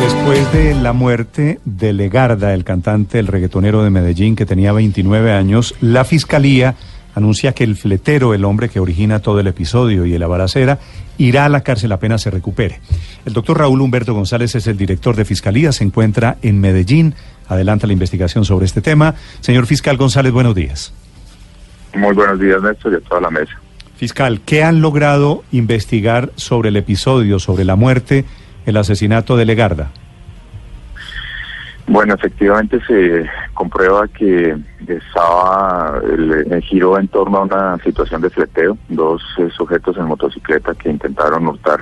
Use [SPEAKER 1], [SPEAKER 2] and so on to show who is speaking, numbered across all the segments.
[SPEAKER 1] Después de la muerte de Legarda, el cantante, el reggaetonero de Medellín, que tenía 29 años, la fiscalía anuncia que el fletero, el hombre que origina todo el episodio y la balacera, irá a la cárcel apenas se recupere. El doctor Raúl Humberto González es el director de fiscalía, se encuentra en Medellín, adelanta la investigación sobre este tema. Señor fiscal González, buenos días.
[SPEAKER 2] Muy buenos días, Néstor, y a toda la mesa.
[SPEAKER 1] Fiscal, ¿qué han logrado investigar sobre el episodio, sobre la muerte? El asesinato de Legarda?
[SPEAKER 2] Bueno, efectivamente se comprueba que estaba el, giro en torno a una situación de fleteo, dos eh, sujetos en motocicleta que intentaron hurtar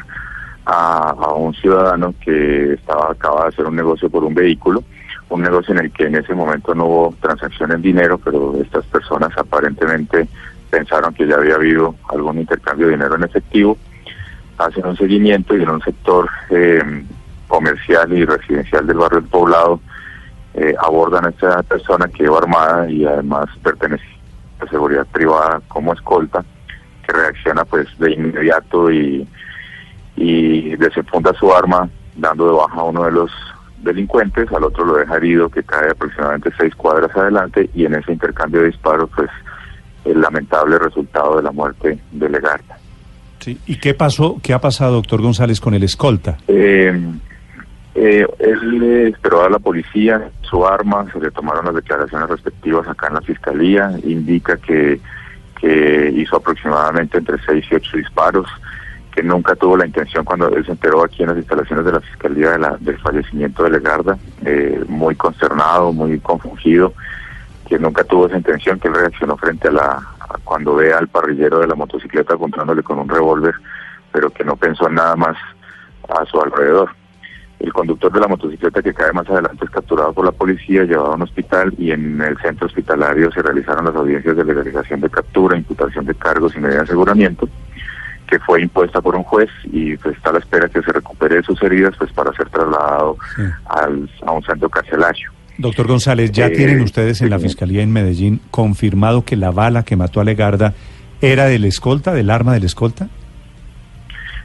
[SPEAKER 2] a, un ciudadano que estaba acaba de hacer un negocio por un vehículo, un negocio en el que en ese momento no hubo transacción en dinero, pero estas personas aparentemente pensaron que ya había habido algún intercambio de dinero en efectivo hacen un seguimiento y en un sector eh, comercial y residencial del barrio del Poblado eh, abordan a esta persona que iba armada y además pertenece a seguridad privada como escolta, que reacciona pues de inmediato y, y desenfunda su arma dando de baja a uno de los delincuentes, al otro lo deja herido que cae aproximadamente seis cuadras adelante y en ese intercambio de disparos pues el lamentable resultado de la muerte de Legarta.
[SPEAKER 1] ¿Y qué pasó, qué ha pasado, doctor González, con el escolta?
[SPEAKER 2] Eh, eh, él esperó a la policía, su arma, se le tomaron las declaraciones respectivas acá en la fiscalía, indica que, que hizo aproximadamente entre seis y ocho disparos, que nunca tuvo la intención cuando él se enteró aquí en las instalaciones de la fiscalía de la, del fallecimiento de Legarda, eh, muy consternado, muy confundido, que nunca tuvo esa intención, que él reaccionó frente a la, cuando ve al parrillero de la motocicleta apuntándole con un revólver, pero que no pensó en nada más a su alrededor. El conductor de la motocicleta que cae más adelante es capturado por la policía, llevado a un hospital y en el centro hospitalario se realizaron las audiencias de legalización de captura, imputación de cargos y medida de aseguramiento, que fue impuesta por un juez y pues está a la espera que se recupere de sus heridas pues para ser trasladado al, a un centro carcelario.
[SPEAKER 1] Doctor González, ¿ya tienen eh, ustedes en la Fiscalía en Medellín confirmado que la bala que mató a Legarda era del escolta, del arma del escolta?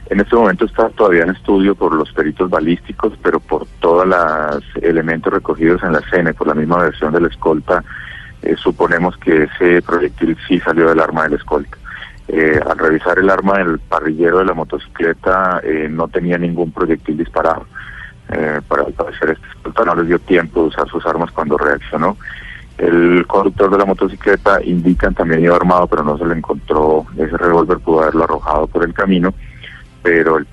[SPEAKER 2] En este momento está todavía en estudio por los peritos balísticos, pero por todos los elementos recogidos en la escena por la misma versión del escolta, eh, suponemos que ese proyectil sí salió del arma del escolta. Eh, al revisar el arma del parrillero de la motocicleta, no tenía ningún proyectil disparado. Eh, para parecer este escolta no les dio tiempo de usar sus armas cuando reaccionó. El conductor de la motocicleta indican también iba armado, pero no se le encontró ese revólver, pudo haberlo arrojado por el camino, pero el,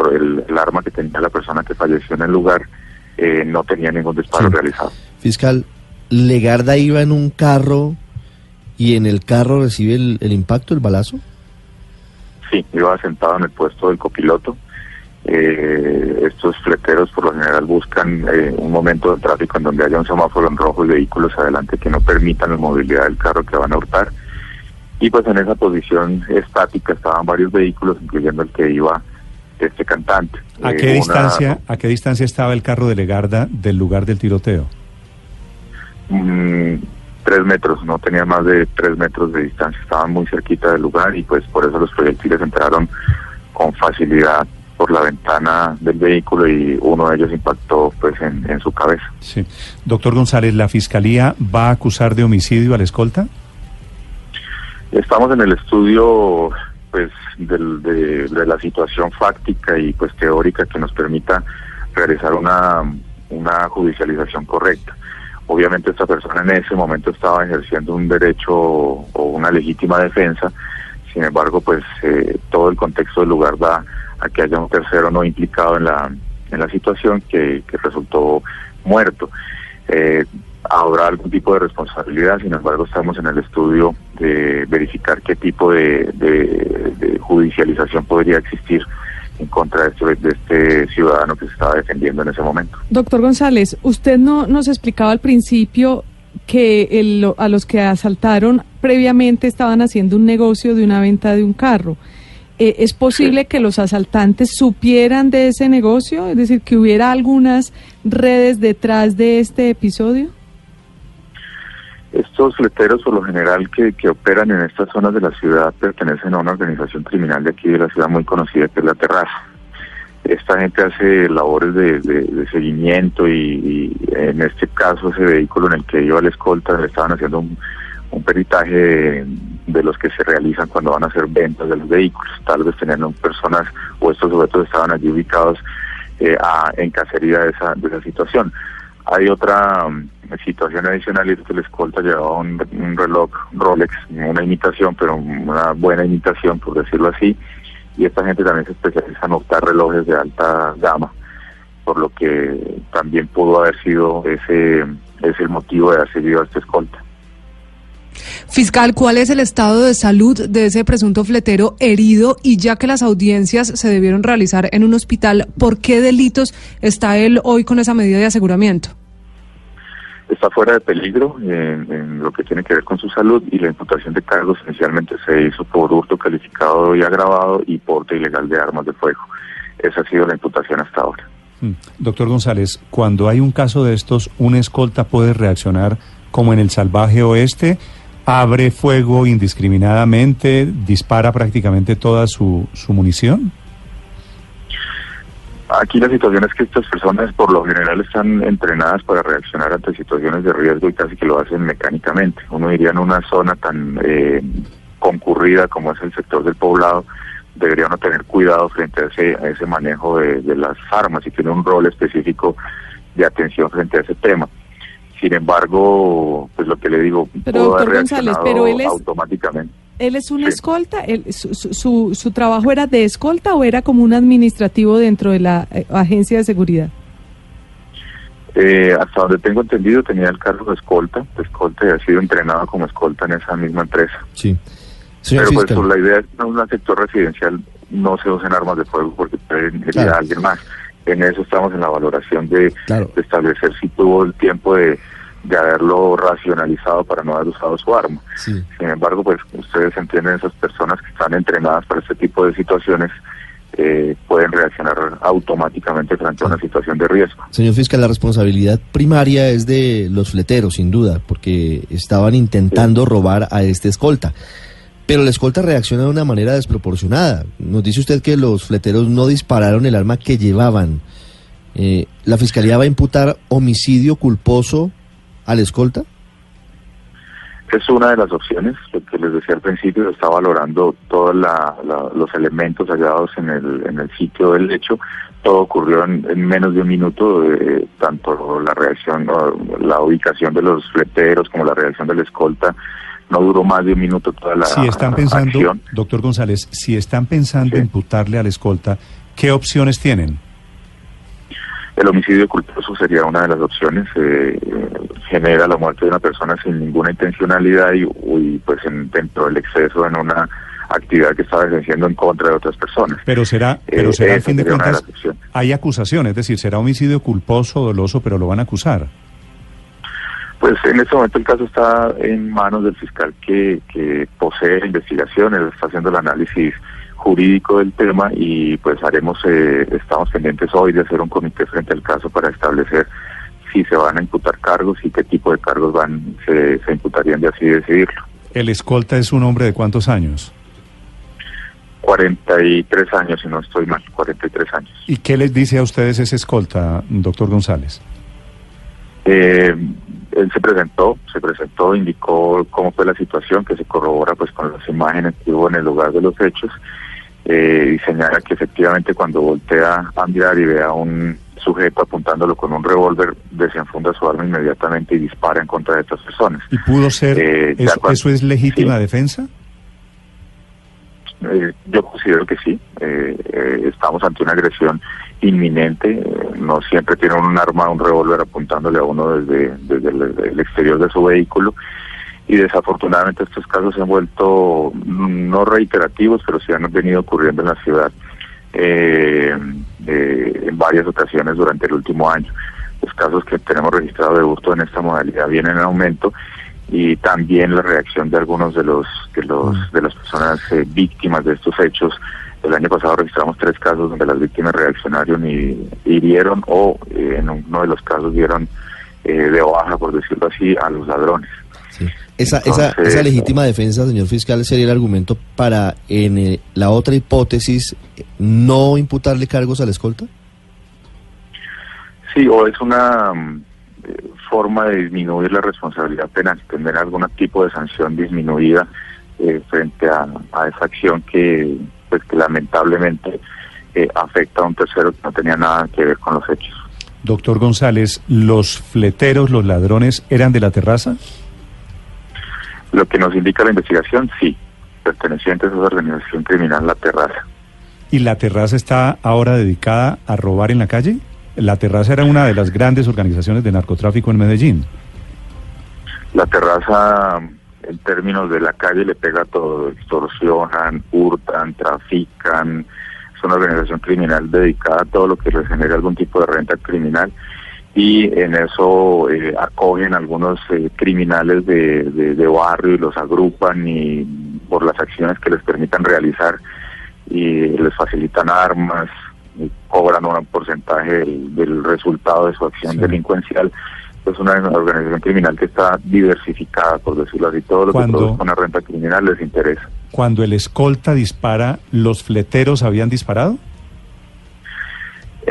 [SPEAKER 2] el, arma que tenía la persona que falleció en el lugar eh, no tenía ningún disparo realizado.
[SPEAKER 3] Fiscal, Legarda iba en un carro y en el carro recibe el, el impacto, el balazo.
[SPEAKER 2] Sí, iba sentado en el puesto del copiloto eh, estos fleteros por lo general buscan eh, un momento de tráfico en donde haya un semáforo en rojo y vehículos adelante que no permitan la movilidad del carro que van a hurtar. Y pues en esa posición estática estaban varios vehículos, incluyendo el que iba este cantante.
[SPEAKER 1] ¿A qué, eh, distancia, ¿A qué distancia estaba el carro de Legarda del lugar del tiroteo?
[SPEAKER 2] Mm, tres metros, no tenía más de tres metros de distancia, estaban muy cerquita del lugar y pues por eso los proyectiles entraron con facilidad por la ventana del vehículo y uno de ellos impactó pues en, su cabeza.
[SPEAKER 1] Sí. Doctor González, ¿la Fiscalía va a acusar de homicidio a la escolta?
[SPEAKER 2] Estamos en el estudio pues de, la situación fáctica y pues teórica que nos permita realizar una, una judicialización correcta. Obviamente esta persona en ese momento estaba ejerciendo un derecho o una legítima defensa, sin embargo pues eh, todo el contexto del lugar da a que haya un tercero no implicado en la, en la situación que, resultó muerto. Eh, habrá algún tipo de responsabilidad, sin embargo estamos en el estudio de verificar qué tipo de, de, judicialización podría existir en contra de este, de este ciudadano que se estaba defendiendo en ese momento.
[SPEAKER 4] Doctor González, usted no nos explicaba al principio que el- a los que asaltaron previamente estaban haciendo un negocio de una venta de un carro. Eh, ¿Es posible que los asaltantes supieran de ese negocio? Es decir, que hubiera algunas redes detrás de este episodio.
[SPEAKER 2] Estos fleteros, por lo general, que, que operan en estas zonas de la ciudad, pertenecen a una organización criminal de aquí de la ciudad muy conocida, que es la Terraza. Esta gente hace labores de, de- de seguimiento y, y en este caso ese vehículo en el que iba la escolta le estaban haciendo un, un peritaje de, los que se realizan cuando van a hacer ventas de los vehículos. Tal vez tenían personas o estos sujetos estaban allí ubicados eh, a- en cacería de esa, de esa situación. Hay otra mm, situación adicional y es que la escolta llevaba un, un reloj Rolex, una imitación, pero una buena imitación, por decirlo así, y esta gente también se especializa en optar relojes de alta gama, por lo que también pudo haber sido ese, ese el motivo de haber seguido a esta escolta.
[SPEAKER 5] Fiscal, ¿cuál es el estado de salud de ese presunto fletero herido? Y ya que las audiencias se debieron realizar en un hospital, ¿por qué delitos está él hoy con esa medida de aseguramiento?
[SPEAKER 2] está fuera de peligro en, en lo que tiene que ver con su salud y la imputación de cargos inicialmente se hizo por hurto calificado y agravado y porte ilegal de armas de fuego. Esa ha sido la imputación hasta ahora.
[SPEAKER 1] Mm. Doctor González, cuando hay un caso de estos, ¿un escolta puede reaccionar como en el salvaje oeste? ¿Abre fuego indiscriminadamente? ¿Dispara prácticamente toda su, su munición?
[SPEAKER 2] Aquí la situación es que estas personas por lo general están entrenadas para reaccionar ante situaciones de riesgo y casi que lo hacen mecánicamente. Uno diría en una zona tan eh, concurrida como es el sector del poblado, debería uno tener cuidado frente a ese, a ese manejo de, de las armas y tiene un rol específico de atención frente a ese tema. Sin embargo, pues lo que le digo,
[SPEAKER 4] Pero,
[SPEAKER 2] pudo haber
[SPEAKER 4] doctor González, pero él es-
[SPEAKER 2] automáticamente.
[SPEAKER 4] ¿Él es un
[SPEAKER 2] Sí.
[SPEAKER 4] escolta? Él- su, su- su- trabajo era de escolta o era como un administrativo dentro de la eh, agencia de seguridad?
[SPEAKER 2] Eh, hasta donde tengo entendido tenía el cargo de escolta, de escolta y ha sido entrenado como escolta en esa misma empresa.
[SPEAKER 3] Sí. Señor
[SPEAKER 2] Pero pues por la idea es que en un sector residencial no se usen armas de fuego porque pueden herir
[SPEAKER 3] Claro.
[SPEAKER 2] a alguien más. En eso estamos en la valoración de,
[SPEAKER 3] Claro.
[SPEAKER 2] de establecer si tuvo el tiempo de, de haberlo racionalizado para no haber usado su arma.
[SPEAKER 3] Sí.
[SPEAKER 2] Sin embargo, pues ustedes entienden, esas personas que están entrenadas para este tipo de situaciones eh, pueden reaccionar automáticamente frente a una situación de riesgo.
[SPEAKER 3] Señor fiscal, la responsabilidad primaria es de los fleteros, sin duda, porque estaban intentando robar a este escolta. Pero la escolta reacciona de una manera desproporcionada. Nos dice usted que los fleteros no dispararon el arma que llevaban. Eh, ¿La fiscalía va a imputar homicidio culposo al escolta?
[SPEAKER 2] Es una de las opciones, lo que les decía al principio, está valorando todos los elementos hallados en el, sitio del hecho. Todo ocurrió en, en menos de un minuto, eh, tanto la reacción, la ubicación de los fleteros como la reacción del escolta. No duró más de un minuto toda la
[SPEAKER 1] Si están pensando,
[SPEAKER 2] acción.
[SPEAKER 1] doctor González, si están pensando
[SPEAKER 2] Sí.
[SPEAKER 1] imputarle al escolta, ¿qué opciones tienen?
[SPEAKER 2] El homicidio culposo sería una de las opciones. eh, genera la muerte de una persona sin ninguna intencionalidad y, y, pues en, dentro del exceso en una actividad que estaba ejerciendo en contra de otras personas.
[SPEAKER 1] Pero será, pero
[SPEAKER 2] Eh,
[SPEAKER 1] será al fin de cuentas, hay acusación, es decir, será homicidio culposo, doloso, pero lo van a acusar.
[SPEAKER 2] Pues en este momento el caso está en manos del fiscal que, que posee él está haciendo el análisis jurídico del tema y pues haremos, eh, estamos pendientes hoy de hacer un comité frente al caso para establecer si se van a imputar cargos y qué tipo de cargos van se, se imputarían de así decidirlo.
[SPEAKER 1] El escolta es un hombre de cuántos años?
[SPEAKER 2] 43 años, si no estoy mal, 43 años.
[SPEAKER 1] ¿Y qué les dice a ustedes ese escolta, doctor González?
[SPEAKER 2] Eh, él se presentó, se presentó, indicó cómo fue la situación, que se corrobora pues con las imágenes que hubo en el lugar de los hechos, eh, y señala que efectivamente cuando voltea a mirar y ve a un sujeto apuntándolo con un revólver, desenfunda su arma inmediatamente y dispara en contra de estas personas.
[SPEAKER 1] ¿Y pudo ser,
[SPEAKER 2] Eh,
[SPEAKER 1] eso,
[SPEAKER 2] cuando-
[SPEAKER 1] eso es legítima
[SPEAKER 2] sí.
[SPEAKER 1] defensa?
[SPEAKER 2] Eh, yo considero que sí. Eh, eh, estamos ante una agresión inminente. No siempre tiene un arma, un revólver apuntándole a uno desde, desde el, exterior de su vehículo. Y desafortunadamente estos casos se han vuelto mm, no reiterativos, pero sí han venido ocurriendo en la ciudad eh, eh, en varias ocasiones durante el último año. Los casos que tenemos registrado de hurto en esta modalidad vienen en aumento y también la reacción de algunos de los de los de las personas eh, víctimas de estos hechos. El año pasado registramos tres casos donde las víctimas reaccionaron y hirieron o eh, en uno de los casos dieron eh, de baja, por decirlo así, a los ladrones.
[SPEAKER 3] Sí. Esa, esa,
[SPEAKER 2] Entonces,
[SPEAKER 3] esa legítima defensa, señor fiscal, sería el argumento para, en eh, la otra hipótesis, no imputarle cargos a la escolta.
[SPEAKER 2] Sí, o es una mm, eh, forma de disminuir la responsabilidad penal, tener algún tipo de sanción disminuida eh, frente a, a esa acción que, pues, que lamentablemente eh, afecta a un tercero que no tenía nada que ver con los hechos.
[SPEAKER 1] Doctor González, ¿los fleteros, los ladrones eran de la terraza?
[SPEAKER 2] Lo que nos indica la investigación, sí, pertenecientes a esa organización criminal La Terraza.
[SPEAKER 1] ¿Y la terraza está ahora dedicada a robar en la calle? La terraza era una de las grandes organizaciones de narcotráfico en Medellín.
[SPEAKER 2] La Terraza, en términos de la calle, le pega todo, extorsionan, hurtan, trafican, es una organización criminal dedicada a todo lo que les genera algún tipo de renta criminal y en eso eh, acogen algunos eh, criminales de, de, barrio y los agrupan y por las acciones que les permitan realizar y les facilitan armas cobran un porcentaje del, del resultado de su acción
[SPEAKER 1] Sí.
[SPEAKER 2] delincuencial. Es una organización criminal que está diversificada, por decirlo así. Todo lo
[SPEAKER 1] Cuando-
[SPEAKER 2] que produzca una renta criminal les interesa.
[SPEAKER 1] Cuando el escolta dispara, ¿los fleteros habían disparado?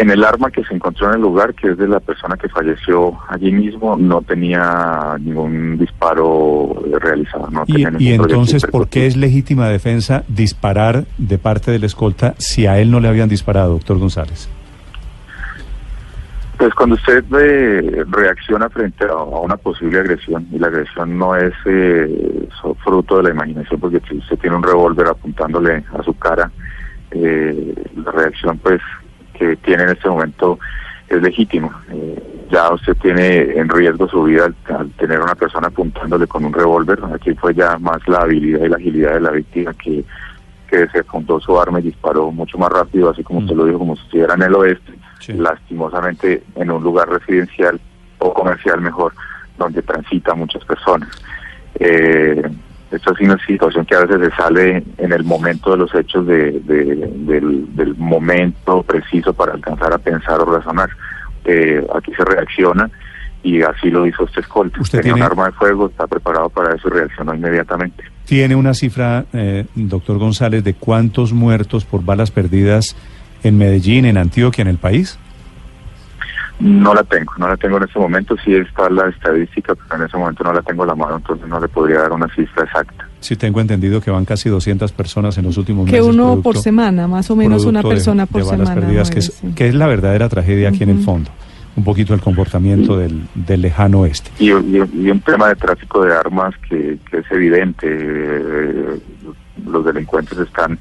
[SPEAKER 2] En el arma que se encontró en el lugar, que es de la persona que falleció allí mismo, no tenía ningún disparo realizado. No
[SPEAKER 1] Y,
[SPEAKER 2] tenía
[SPEAKER 1] y entonces, ¿por qué es legítima defensa disparar de parte del escolta si a él no le habían disparado, doctor González?
[SPEAKER 2] Pues cuando usted eh, reacciona frente a, a una posible agresión, y la agresión no es eh, fruto de la imaginación, porque si usted tiene un revólver apuntándole a su cara, eh, la reacción pues que tiene en este momento es legítima. Eh, ya usted tiene en riesgo su vida al, al tener una persona apuntándole con un revólver. Aquí fue ya más la habilidad y la agilidad de la víctima que, que se apuntó su arma y disparó mucho más rápido, así como usted lo dijo, como si estuviera en el oeste
[SPEAKER 1] Sí.
[SPEAKER 2] lastimosamente en un lugar residencial o comercial mejor, donde transitan muchas personas. Eh, esto es una situación que a veces se sale en el momento de los hechos de, de- del, del momento preciso para alcanzar a pensar o razonar. Eh, aquí se reacciona y así lo hizo este escolta.
[SPEAKER 1] Usted
[SPEAKER 2] Tenía
[SPEAKER 1] tiene-
[SPEAKER 2] un arma de fuego, está preparado para eso y reaccionó inmediatamente.
[SPEAKER 1] ¿Tiene una cifra, eh, doctor González, de cuántos muertos por balas perdidas en Medellín, en Antioquia, en el país?
[SPEAKER 2] No la tengo, no la tengo en este momento, sí está la estadística, pero en ese momento no la tengo a la mano, entonces no le podría dar una cifra exacta.
[SPEAKER 1] Sí, tengo entendido que van casi 200 personas en los últimos
[SPEAKER 4] Que
[SPEAKER 1] meses.
[SPEAKER 4] uno
[SPEAKER 1] producto-
[SPEAKER 4] por semana, más o menos una persona
[SPEAKER 1] de
[SPEAKER 4] por
[SPEAKER 1] balas
[SPEAKER 4] semana.
[SPEAKER 1] perdidas, que, es,
[SPEAKER 4] sí.
[SPEAKER 1] que es la verdadera tragedia aquí en el fondo. Un poquito el comportamiento del, del lejano oeste.
[SPEAKER 2] Y, y- y un tema de tráfico de armas que, que es evidente, eh, los delincuentes están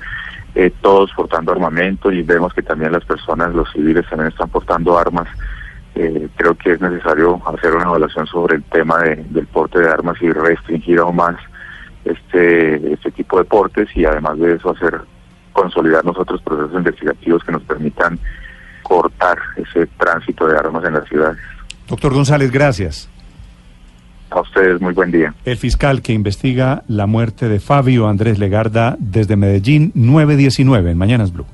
[SPEAKER 2] eh, todos portando armamento y vemos que también las personas, los civiles también están portando armas. Eh, creo que es necesario hacer una evaluación sobre el tema de- del porte de armas y restringir aún más este, este tipo de portes y además de eso hacer consolidar nosotros procesos investigativos que nos permitan cortar ese tránsito de armas en las ciudades.
[SPEAKER 1] Doctor González, gracias.
[SPEAKER 2] A ustedes muy buen día.
[SPEAKER 1] El fiscal que investiga la muerte de Fabio Andrés Legarda desde Medellín, 919 en Mañanas Blue.